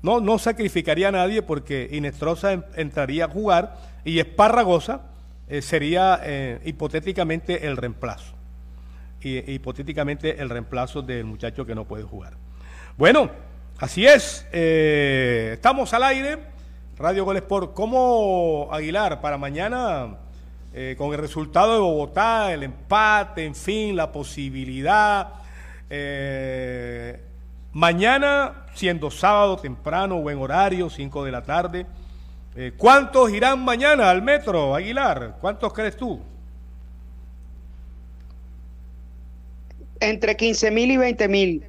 no, no sacrificaría a nadie porque Inestrosa entraría a jugar y Esparragosa eh, sería eh, hipotéticamente el reemplazo. Y, hipotéticamente el reemplazo del muchacho que no puede jugar. Bueno, así es. Eh, estamos al aire. Radio Gol Sport. ¿Cómo Aguilar para mañana? con el resultado de Bogotá, el empate, en fin, la posibilidad. Mañana, siendo sábado temprano, buen horario, 5 de la tarde. Eh, ¿Cuántos irán mañana al metro, Aguilar? ¿Cuántos crees tú? Entre 15 mil y 20 mil.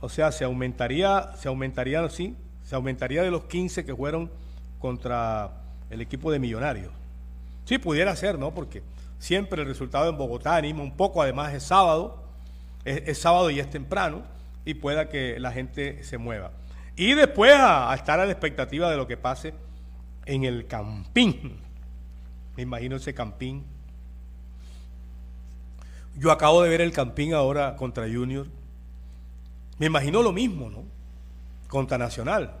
O sea, se aumentaría, se aumentaría, sí, se aumentaría de los 15 que fueron contra el equipo de Millonarios. Sí, pudiera ser, ¿no? Porque siempre el resultado en Bogotá anima un poco, además es sábado, es sábado y es temprano y pueda que la gente se mueva. Y después a, estar a la expectativa de lo que pase en el campín. Me imagino ese campín. Yo acabo de ver el campín ahora contra Junior. Me imagino lo mismo, ¿no? Contra Nacional.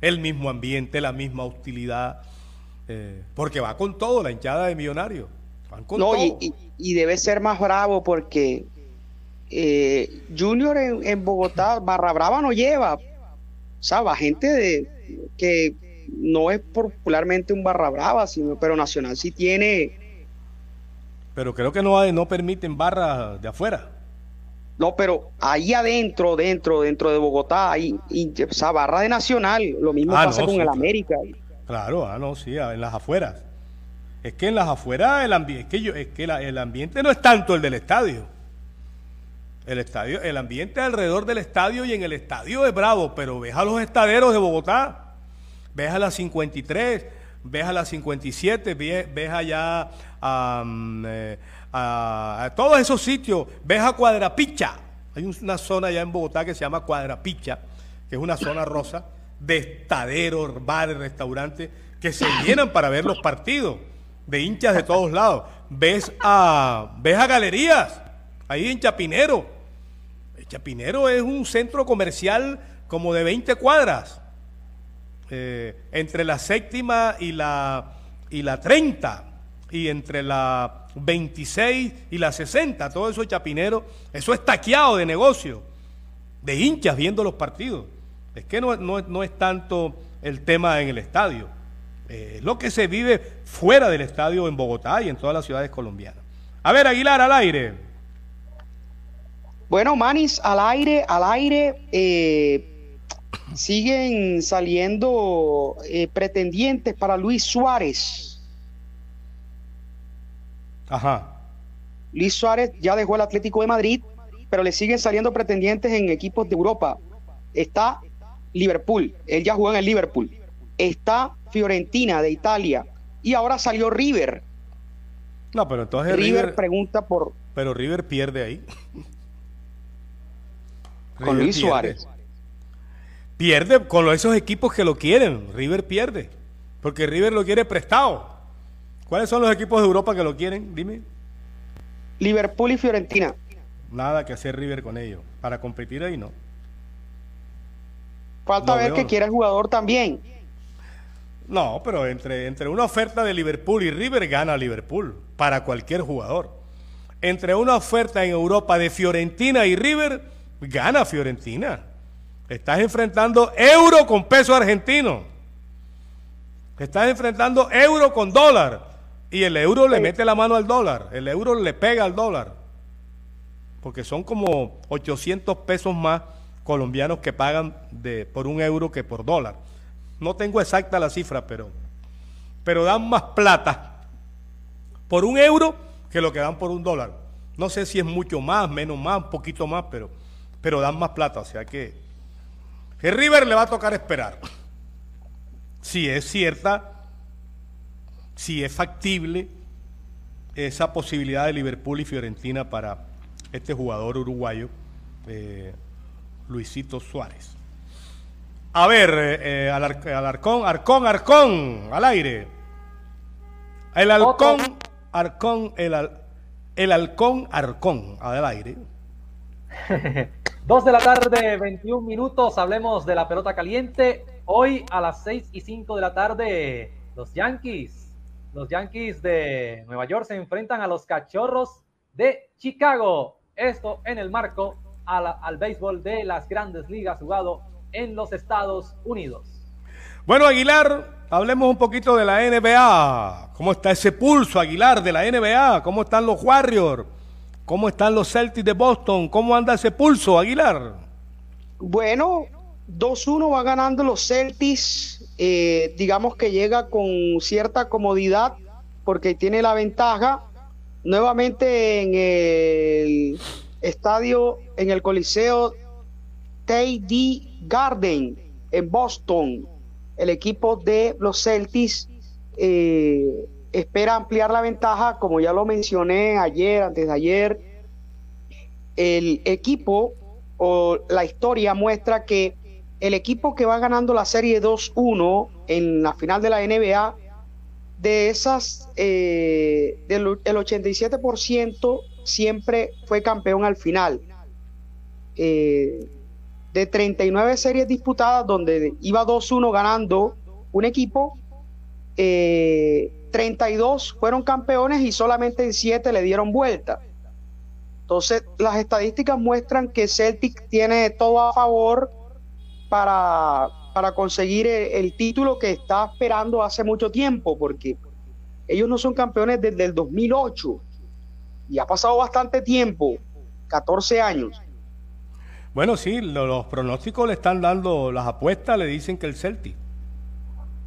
El mismo ambiente, la misma hostilidad. Eh, porque va con todo la hinchada de Millonarios. no, y, debe ser más bravo porque eh, Junior en, Bogotá, Barra Brava no lleva, o gente de que no es popularmente un Barra Brava, sino, pero Nacional sí tiene. Pero creo que no, no permiten barras de afuera. No, pero ahí adentro, dentro, dentro de Bogotá, hay, barra de Nacional, lo mismo ah, pasa con el América. Claro, ah, no, sí, en las afueras. Es que en las afueras el, ambiente, es que yo, es que el ambiente no es tanto el del estadio. El estadio, el ambiente alrededor del estadio y en el estadio es bravo, pero ves a los estaderos de Bogotá, ves a las 53, ves a las 57, ves, allá eh, a, todos esos sitios, ves a Cuadrapicha. Hay una zona allá en Bogotá que se llama Cuadrapicha, que es una zona rosa de estaderos, bares, restaurantes que se llenan para ver los partidos de hinchas de todos lados. Ves a, ves a galerías ahí en Chapinero Chapinero es un centro comercial como de 20 cuadras, eh, entre la séptima y la, y la 30, y entre la 26 y la 60, todo eso es Chapinero, eso es taqueado de negocio, de hinchas viendo los partidos. Es que no, no, es tanto el tema en el estadio, eh, es lo que se vive fuera del estadio en Bogotá y en todas las ciudades colombianas. A ver, Aguilar, al aire. Bueno, Manis, al aire, al aire, eh, siguen saliendo eh, pretendientes para Luis Suárez. Ajá. Luis Suárez ya dejó el Atlético de Madrid, pero le siguen saliendo pretendientes en equipos de Europa. Está Liverpool, él ya jugó en el Liverpool. Está Fiorentina de Italia y ahora salió River. No, pero entonces River, River, pregunta por pero River pierde ahí. Con River Luis pierde. Suárez. Pierde con esos equipos que lo quieren. River pierde. Porque River lo quiere prestado. ¿Cuáles son los equipos de Europa que lo quieren? Dime. Liverpool y Fiorentina. Nada que hacer River con ellos. Para competir ahí no. Falta ver veo. que quiere el jugador también. No, pero entre, entre una oferta de Liverpool y River gana Liverpool. Para cualquier jugador. Entre una oferta en Europa de Fiorentina y River, gana Fiorentina. Estás enfrentando euro con peso argentino. Estás enfrentando euro con dólar. Y el euro le mete la mano al dólar. El euro le pega al dólar. Porque son como 800 pesos más colombianos que pagan de, por un euro que por dólar. No tengo exacta la cifra, pero, pero dan más plata por un euro que lo que dan por un dólar. No sé si es mucho más, menos más, un poquito más, pero, pero dan más plata. O sea que, que River le va a tocar esperar. Si es cierta, si es factible esa posibilidad de Liverpool y Fiorentina para este jugador uruguayo, eh, Luisito Suárez. A ver, eh, eh, al, Ar- al Arcón, Arcón, Arcón, al aire. El halcón. Arcón, el, al- el halcón, Arcón, al aire. *laughs* Dos de la tarde, 21 minutos. Hablemos de la pelota caliente. Hoy a las 6 y 5 de la tarde, los Yankees. Los Yankees de Nueva York se enfrentan a los cachorros de Chicago. Esto en el marco a la- al béisbol de las grandes ligas jugado en los Estados Unidos. Bueno, Aguilar, hablemos un poquito de la NBA. ¿Cómo está ese pulso, Aguilar, de la NBA? ¿Cómo están los Warriors? ¿Cómo están los Celtics de Boston? ¿Cómo anda ese pulso, Aguilar? Bueno, 2-1 va ganando los Celtics. eh, digamos que llega con cierta comodidad porque tiene la ventaja. Nuevamente en el estadio, en el Coliseo TD Garden en Boston, el equipo de los Celtics eh, espera ampliar la ventaja, como ya lo mencioné ayer, antes de ayer. El equipo o la historia muestra que el equipo que va ganando la serie 2-1 en la final de la NBA, de esas, eh, del el 87% siempre fue campeón al final. Eh, de 39 series disputadas, donde iba 2-1 ganando un equipo, eh, 32 fueron campeones y solamente en 7 le dieron vuelta. Entonces, las estadísticas muestran que Celtic tiene todo a favor para, para conseguir el, el título que está esperando hace mucho tiempo, porque ellos no son campeones desde el 2008 y ha pasado bastante tiempo, 14 años. Bueno, sí, lo- los pronósticos le están dando, las apuestas le dicen que el Celtic.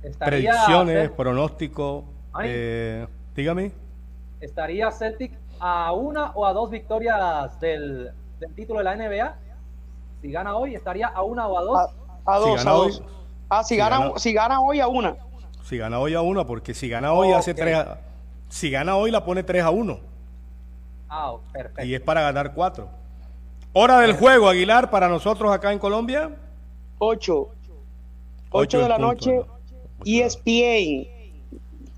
Estaría, Predicciones, pronósticos. Eh, dígame. estaría Celtic a una o a dos victorias del, del título de la NBA. Si gana hoy, estaría a una o a dos. A, a Si dos, gana a hoy- dos. Ah, si, si gana, gana- si gana hoy a una. Si gana hoy a una, porque si gana hoy hace 3 a, Si gana hoy la pone 3 a 1. Ah, perfecto. Y es para ganar 4. Hora del juego, Aguilar, para nosotros acá en Colombia. 8. Ocho 8 de la punto, noche, ¿no? ESPN.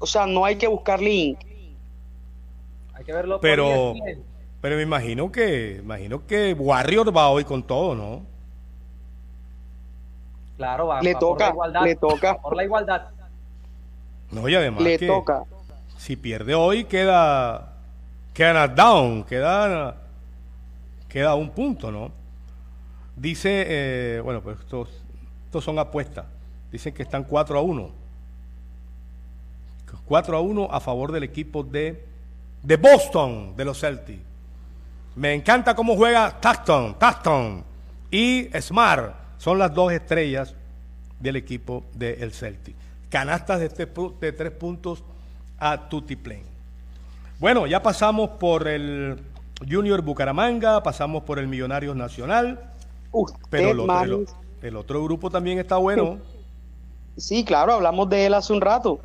O sea, no hay que buscar link. Hay que verlo por Pero, ESPN. pero me imagino que, imagino que Warrior va hoy con todo, ¿no? Claro, va, Le va por toca, la igualdad. le toca. Por la igualdad. No, y además Le que toca. si pierde hoy queda queda down, queda queda un punto, ¿no? Dice, eh, bueno, pues estos, estos son apuestas. Dicen que están 4 a 1. 4 a 1 a favor del equipo de, de Boston, de los Celtics. Me encanta cómo juega Taston, Taston y Smart. Son las dos estrellas del equipo del Celtic. Canastas de, este de tres puntos a Tutti Plain. Bueno, ya pasamos por el Junior Bucaramanga, pasamos por el Millonarios Nacional, Usted, pero el otro, el otro grupo también está bueno. Sí, claro, hablamos de él hace un rato.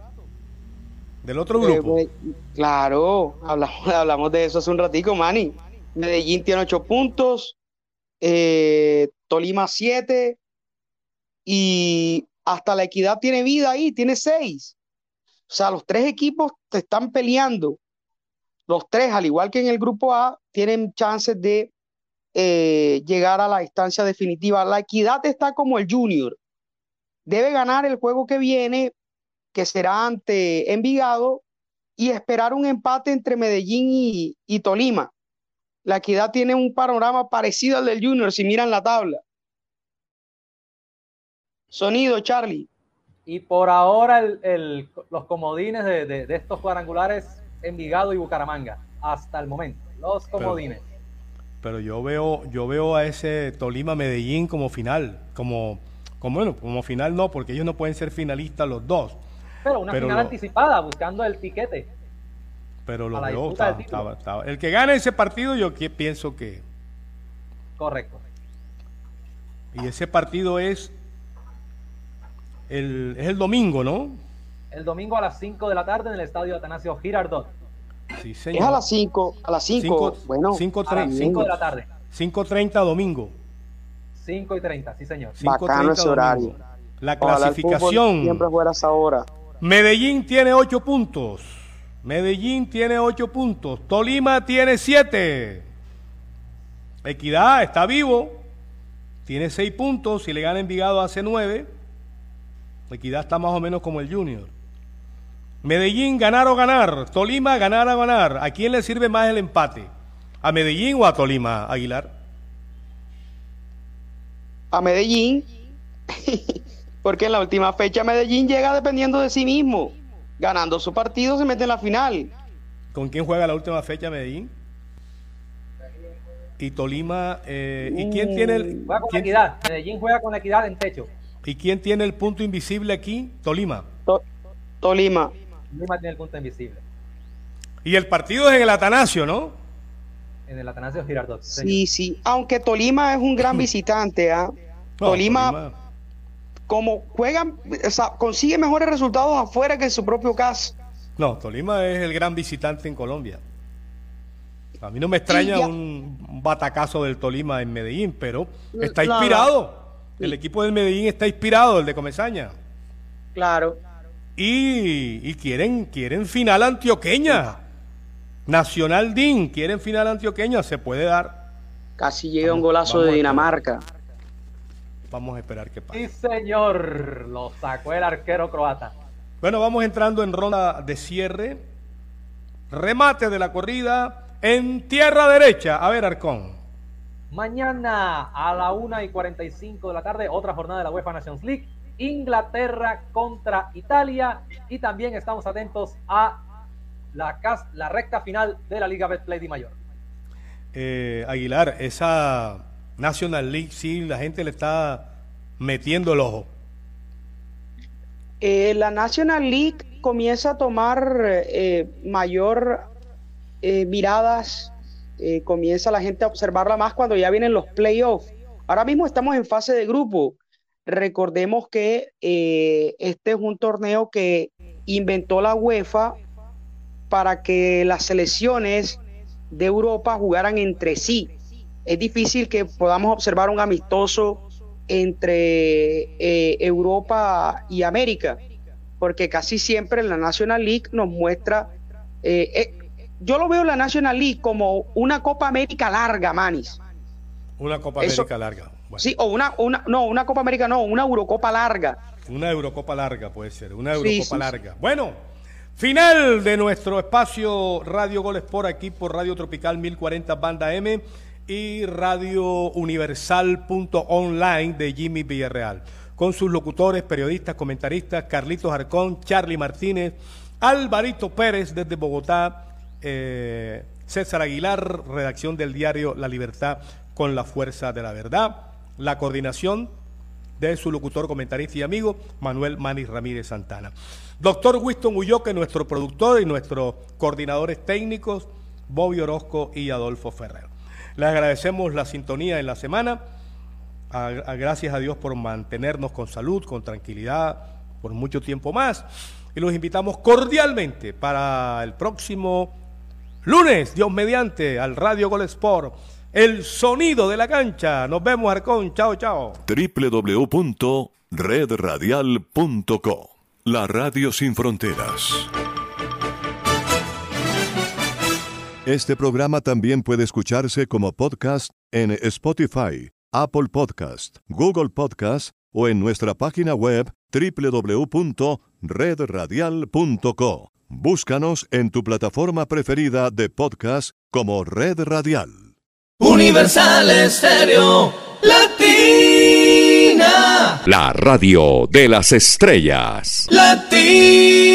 Del otro Eh, grupo. me- claro, hablamos, *laughs* hablamos de eso hace un ratico, Manny. Medellín tiene ocho puntos, eh, Tolima siete y hasta la Equidad tiene vida ahí, tiene seis. O sea, los tres equipos te están peleando. Los tres, al igual que en el grupo A, tienen chances de eh, llegar a la instancia definitiva. La Equidad está como el Junior. Debe ganar el juego que viene que será ante Envigado, y esperar un empate entre Medellín y, y Tolima. La Equidad tiene un panorama parecido al del Junior si miran la tabla. Sonido, Charlie. Y por ahora el- el- los comodines de, de- de estos cuadrangulares Envigado y Bucaramanga. Hasta el momento. Los comodines. Pero yo veo, yo veo a ese Tolima Medellín como final, como, como bueno, como final no, porque ellos no pueden ser finalistas los dos. Pero una pero final lo- anticipada, buscando el tiquete. Pero la veo, estaba- estaba- estaba- el que gane ese partido, yo que- pienso que. Correcto. Y ese partido es el, es el domingo, ¿no? El domingo a las 5 de la tarde en el estadio Atanasio Girardot. Sí, Es señor. a las 5, a las 5. Cinco- Bueno, cinco A las Tre- 5 de la tarde. 5.30 domingo. 5 y 30, sí señor. 5:30 Bacano ese horario. domingo. La ojalá clasificación. siempre fuera a esa hora. Medellín tiene 8 puntos. Medellín tiene 8 puntos. Tolima tiene 7. Equidad está vivo. Tiene 6 puntos. Si le gana Envigado hace 9. Equidad está más o menos como el Junior. Medellín ganar o ganar. Tolima ganar o ganar. ¿A quién le sirve más el empate? ¿A Medellín o a Tolima, Aguilar? A Medellín, *laughs* porque en la última fecha Medellín llega dependiendo de sí mismo. Ganando su partido se mete en la final. ¿Con quién juega la última fecha Medellín? Y Tolima. eh, ¿Y quién tiene el, Juega con la quién- equidad. Medellín juega con la equidad en techo. ¿Y quién tiene el punto invisible aquí? Tolima. To- Tolima. Lima tiene el punto invisible. Y el partido es en el Atanasio, ¿no? En el Atanasio Girardot. sí, Sí. Aunque Tolima es un gran visitante, ¿ah? No, Tolima, como juegan, o sea, consigue mejores resultados afuera que en su propio caso. No, Tolima es el gran visitante en Colombia. A mí no me extraña un batacazo del Tolima en Medellín, pero está No, no. inspirado. El equipo del Medellín está inspirado, el de Comesaña. Claro. Y, y quieren, quieren final antioqueña. Nacional DIN, quieren final antioqueña, se puede dar. Casi llega un golazo de Dinamarca. Vamos a esperar qué pasa. Sí, señor. Lo sacó el arquero croata. Bueno, vamos entrando en ronda de cierre. Remate de la corrida en tierra derecha. A ver, Arcón. Mañana a la 1 y 45 de la tarde, otra jornada de la UEFA Nations League. Inglaterra contra Italia. Y también estamos atentos a la, la recta final de la Liga Betplay de Mayor. Eh, Aguilar, esa National League, sí, la gente le está metiendo el ojo. Eh, la National League comienza a tomar eh, mayor eh, miradas, comienza la gente a observarla más cuando ya vienen los playoffs. Ahora mismo estamos en fase de grupo. Recordemos que este es un torneo que inventó la UEFA para que las selecciones de Europa jugaran entre sí. Es difícil que podamos observar un amistoso entre eh, Europa y América, porque casi siempre la National League nos muestra, eh, eh, yo lo veo la National League como una Copa América larga, Manis. Una Copa Eso- América larga. Bueno, Sí, o una, una, no, una Copa América no, una Eurocopa larga. Una Eurocopa larga puede ser, una Eurocopa sí, sí. larga. Bueno, final de nuestro espacio Radio Goles por aquí por Radio Tropical 1040 Banda M y Radio Universal.online de Jimmy Villarreal. Con sus locutores, periodistas, comentaristas, Carlitos Arcón, Charlie Martínez, Alvarito Pérez desde Bogotá, eh, César Aguilar, redacción del diario La Libertad con la fuerza de la verdad, la coordinación de su locutor, comentarista y amigo, Manuel Manis Ramírez Santana. Doctor Winston Ulloque, nuestro productor y nuestros coordinadores técnicos, Bobby Orozco y Adolfo Ferrer. Les agradecemos la sintonía en la semana. Gracias a Dios por mantenernos con salud, con tranquilidad, por mucho tiempo más. Y los invitamos cordialmente para el próximo lunes, Dios mediante, al Radio Gol Sport. El sonido de la cancha. Nos vemos, Arcón. Chao, chao. www.redradial.co La Radio Sin Fronteras. Este programa también puede escucharse como podcast en Spotify, Apple Podcast, Google Podcast o en nuestra página web www.redradial.co. Búscanos en tu plataforma preferida de podcast como Red Radial. Universal Estéreo Latina. La radio de las estrellas. Latina.